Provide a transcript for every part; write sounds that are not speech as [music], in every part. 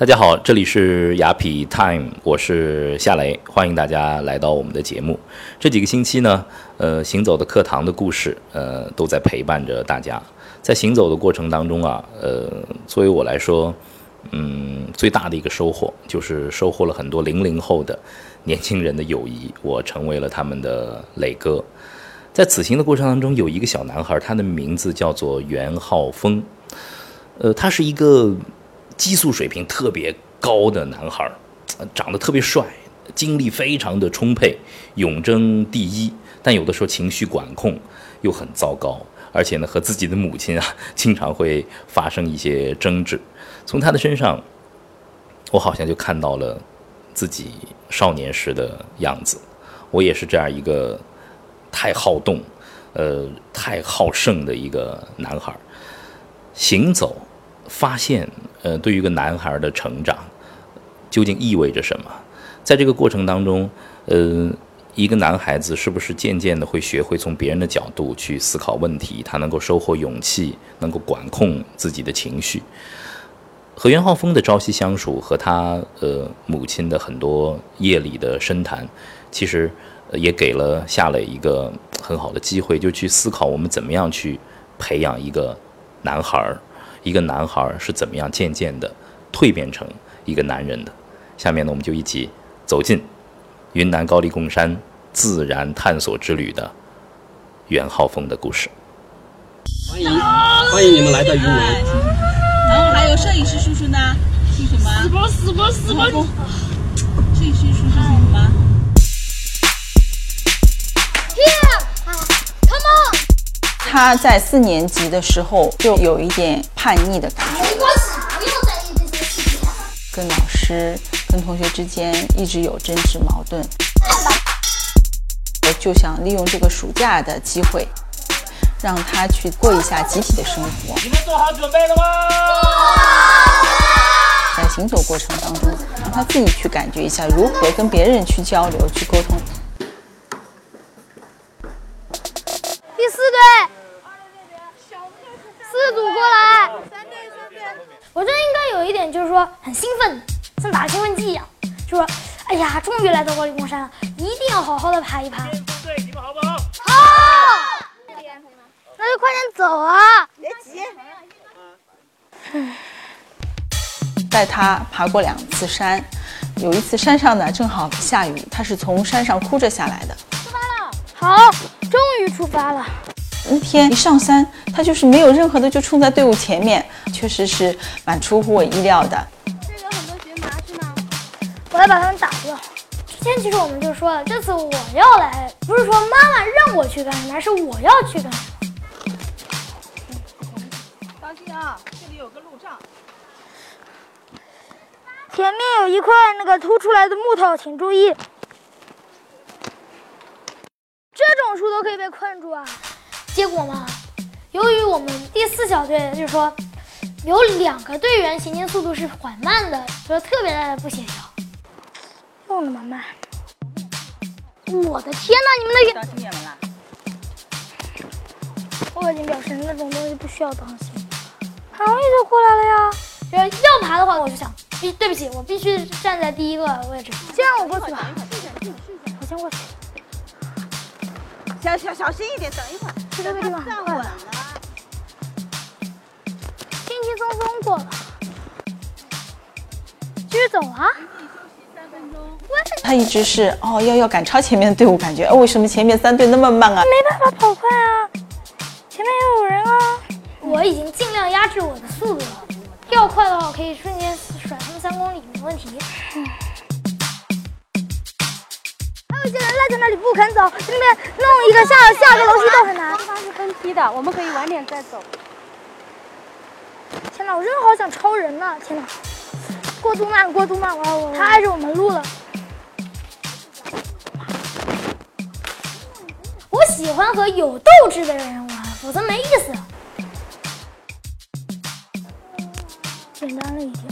大家好，这里是雅痞 Time，我是夏雷，欢迎大家来到我们的节目。这几个星期呢，呃，行走的课堂的故事，呃，都在陪伴着大家。在行走的过程当中啊，呃，作为我来说，嗯，最大的一个收获就是收获了很多零零后的年轻人的友谊，我成为了他们的磊哥。在此行的过程当中，有一个小男孩，他的名字叫做袁浩峰，呃，他是一个激素水平特别高的男孩，长得特别帅，精力非常的充沛，勇争第一，但有的时候情绪管控又很糟糕。而且呢，和自己的母亲啊，[laughs] 经常会发生一些争执。从他的身上，我好像就看到了自己少年时的样子。我也是这样一个太好动、呃，太好胜的一个男孩。行走，发现，呃，对于一个男孩的成长，究竟意味着什么？在这个过程当中，呃。一个男孩子是不是渐渐的会学会从别人的角度去思考问题？他能够收获勇气，能够管控自己的情绪。和袁浩峰的朝夕相处，和他呃母亲的很多夜里的深谈，其实也给了夏磊一个很好的机会，就去思考我们怎么样去培养一个男孩儿，一个男孩儿是怎么样渐渐的蜕变成一个男人的。下面呢，我们就一起走进云南高黎贡山。自然探索之旅的袁浩峰的故事。欢迎欢迎你们来到云南。然后还有摄影师叔叔呢，姓什么？四波四波四波。摄影师叔叔他在四年级的时候就有一点叛逆的感觉。没关系，不要在意这些事情。跟老师、跟同学之间一直有争执矛盾。我就想利用这个暑假的机会，让他去过一下集体的生活。你们做好准备了吗？在行走过程当中，让他自己去感觉一下如何跟别人去交流、去沟通。很兴奋，像打兴奋剂一样，就说。哎呀，终于来到高黎贡山了，一定要好好的爬一爬。对，你们好不好？好。那就快点走啊！别急。带他爬过两次山，有一次山上呢正好下雨，他是从山上哭着下来的。出发了。好，终于出发了。那天一上山，他就是没有任何的就冲在队伍前面，确实是蛮出乎我意料的。我来把他们打掉。之前其实我们就说了，这次我要来，不是说妈妈让我去干什么，而是我要去干什么。当心啊，这里有个路障。前面有一块那个凸出来的木头，请注意。这种树都可以被困住啊！结果嘛，由于我们第四小队就是说有两个队员行进速度是缓慢的，所以特别的不协调。又那么慢！我的天哪，你们的当心点了。我已经表示那种东西不需要当心，很容易就过来了呀。要要爬的话，我就想，必对不起，我必须站在第一个位置。先让我过去吧，我先过去。小小小心一点，等一会儿。去这个地方站稳了，轻轻松松过了，继续走啊。他一直是哦，要要赶超前面的队伍，感觉哦，为什么前面三队那么慢啊？没办法跑快啊，前面也有人啊。我已经尽量压制我的速度了，要快的话，我可以瞬间甩他们三公里，没问题。还有一些人赖在那里不肯走，这边弄一个下下个楼梯都很难。地方是分批的，我们可以晚点再走。天哪，我真的好想超人呐！天哪。过度慢，过度慢，我我他碍着我们路了。喜欢和有斗志的人玩，否则没意思。简单了一点。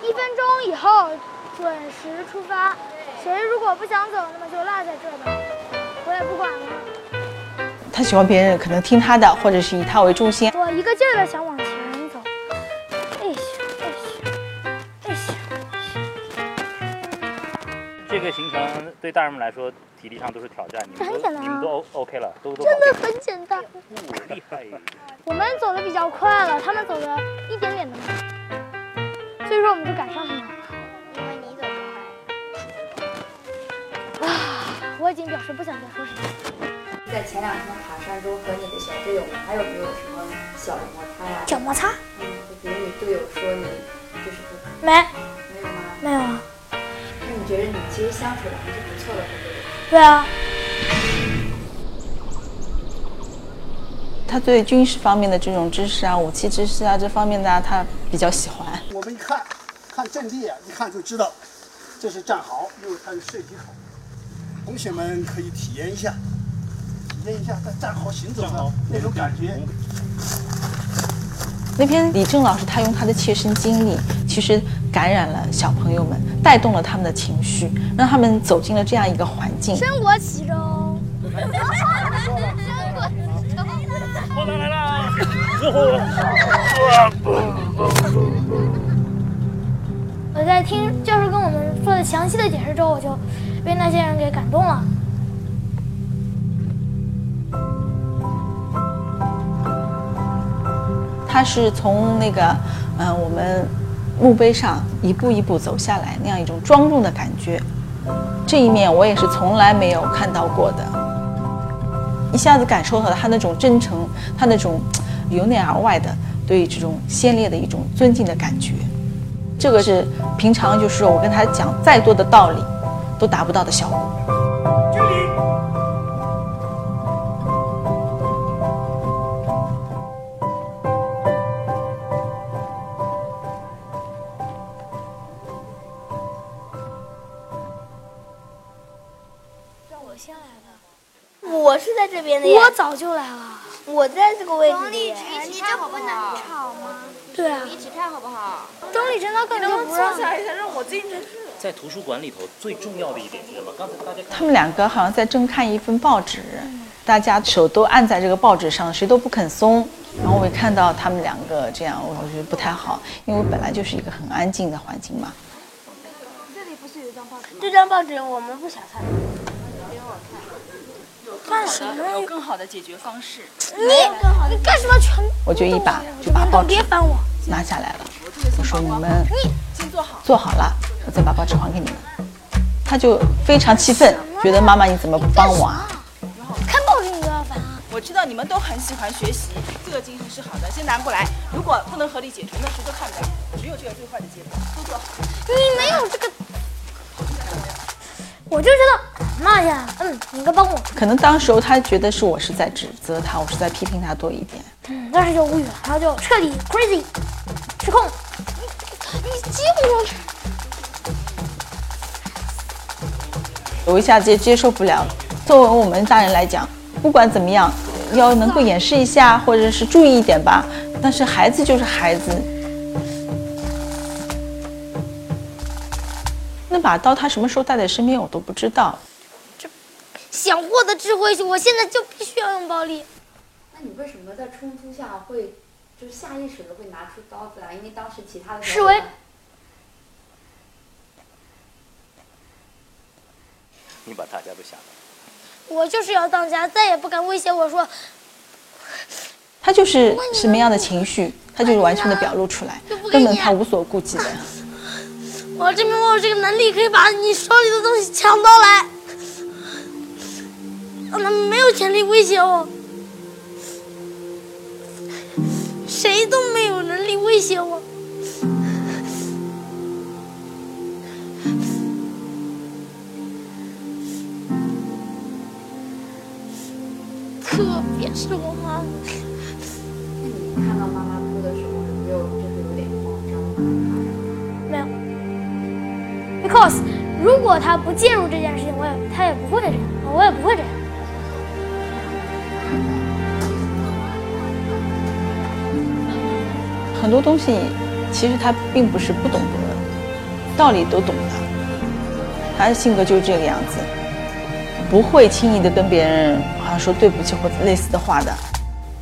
一分钟以后准时出发。谁如果不想走，那么就落在这吧，我也不管了。他喜欢别人可能听他的，或者是以他为中心。我一个劲儿的想往这个行程对大人们来说，体力上都是挑战。你们都这很简单啊你们都 O OK 了，都都真的很简单。哦厉害。我们走的比较快了，他们走的一点点的慢，所以说我们就赶上他们了。因为你走得快。啊，我已经表示不想再说什么。在前两天爬山中和你的小队友们还有没有什么小摩擦呀？小摩擦嗯，就比如你队友说你就是不没你觉得你其实相处的还是不错的？对啊，他对军事方面的这种知识啊、武器知识啊这方面的啊，他比较喜欢。我们一看，看阵地啊，一看就知道这是战壕，因为它是射击口。同学们可以体验一下，体验一下在战壕行走的那种感觉。那篇李正老师他用他的切身经历，其实感染了小朋友们，带动了他们的情绪，让他们走进了这样一个环境。生活其中。炮弹来了，之 [laughs] 后我在听教授跟我们做的详细的解释之后，我就被那些人给感动了。他是从那个，嗯、我们墓碑上一步一步走下来，那样一种庄重的感觉。这一面我也是从来没有看到过的，一下子感受到了他那种真诚，他那种由内而外的对这种先烈的一种尊敬的感觉。这个是平常就是我跟他讲再多的道理，都达不到的效果。这边的呀，我早就来了。我在这个位置里。你这不能吵吗？对啊，一起看好不好？钟立真他根本就不让。在图书馆里头最重要的一点是什么？刚才大家他们两个好像在正看一份报纸，大家手都按在这个报纸上，谁都不肯松。然后我一看到他们两个这样，我觉得不太好，因为我本来就是一个很安静的环境嘛。这里不是有一张报纸吗？这张报纸我们不想看。给我看。干什么？有更好的解决方式。你你干什么全？我就一把就把报纸。拿下来了，我说你们做好了，我再把报纸还给你们。他就非常气愤，觉得妈妈你怎么不帮我啊？看报纸你都要烦啊？我知道你们都很喜欢学习，这个精神是好的。先拿过来，如果不能合理解决，那谁都看不了，只有这个最坏的结果，都做好。你没有这个，我就知道妈呀。嗯，你应该帮我。可能当时候他觉得是我是在指责他，我是在批评他多一点。嗯，当时就无语了，然后就彻底 crazy 失控。你你接我。我一下子也接受不了。作为我们大人来讲，不管怎么样，要能够掩饰一下，或者是注意一点吧。但是孩子就是孩子，把刀他什么时候带在身边我都不知道。这想获得智慧，我现在就必须要用暴力。那你为什么在冲突下会就是下意识的会拿出刀子来？因为当时其他的示威。你把大家都吓到。我就是要当家，再也不敢威胁我说。他就是什么样的情绪，他就是完全的表露出来，根本他无所顾忌的。我证明我有这个能力，可以把你手里的东西抢到来，让他们没有权利威胁我。谁都没有能力威胁我。特别是我妈。你看到如果他不介入这件事情，我也他也不会这样，我也不会这样。很多东西其实他并不是不懂得，道理都懂的，他的性格就是这个样子。不会轻易的跟别人好像说对不起或者类似的话的，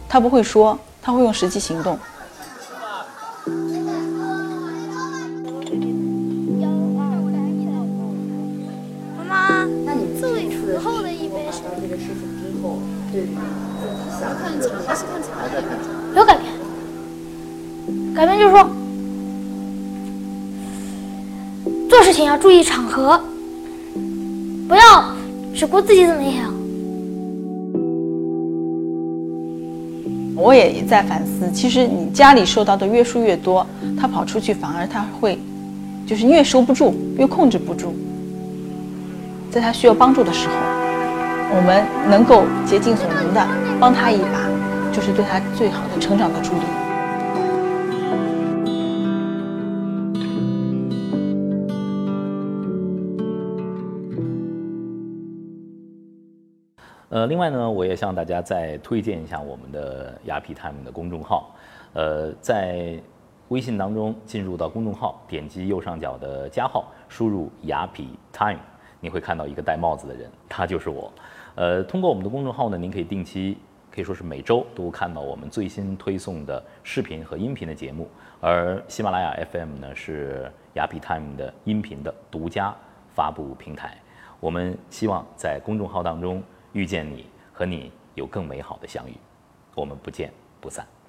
他不会说，他会用实际行动。对有改变，改变就是说，做事情要注意场合，不要只顾自己怎么样。我也在反思，其实你家里受到的约束越多，他跑出去反而他会，就是越收不住，越控制不住。在他需要帮助的时候，我们能够竭尽所能的帮他一把，就是对他最好的成长的助力。呃，另外呢，我也向大家再推荐一下我们的雅痞 Time 的公众号。呃，在微信当中进入到公众号，点击右上角的加号，输入雅痞 Time，你会看到一个戴帽子的人，他就是我。呃，通过我们的公众号呢，您可以定期，可以说是每周都看到我们最新推送的视频和音频的节目。而喜马拉雅 FM 呢，是雅痞 Time 的音频的独家发布平台。我们希望在公众号当中遇见你，和你有更美好的相遇。我们不见不散。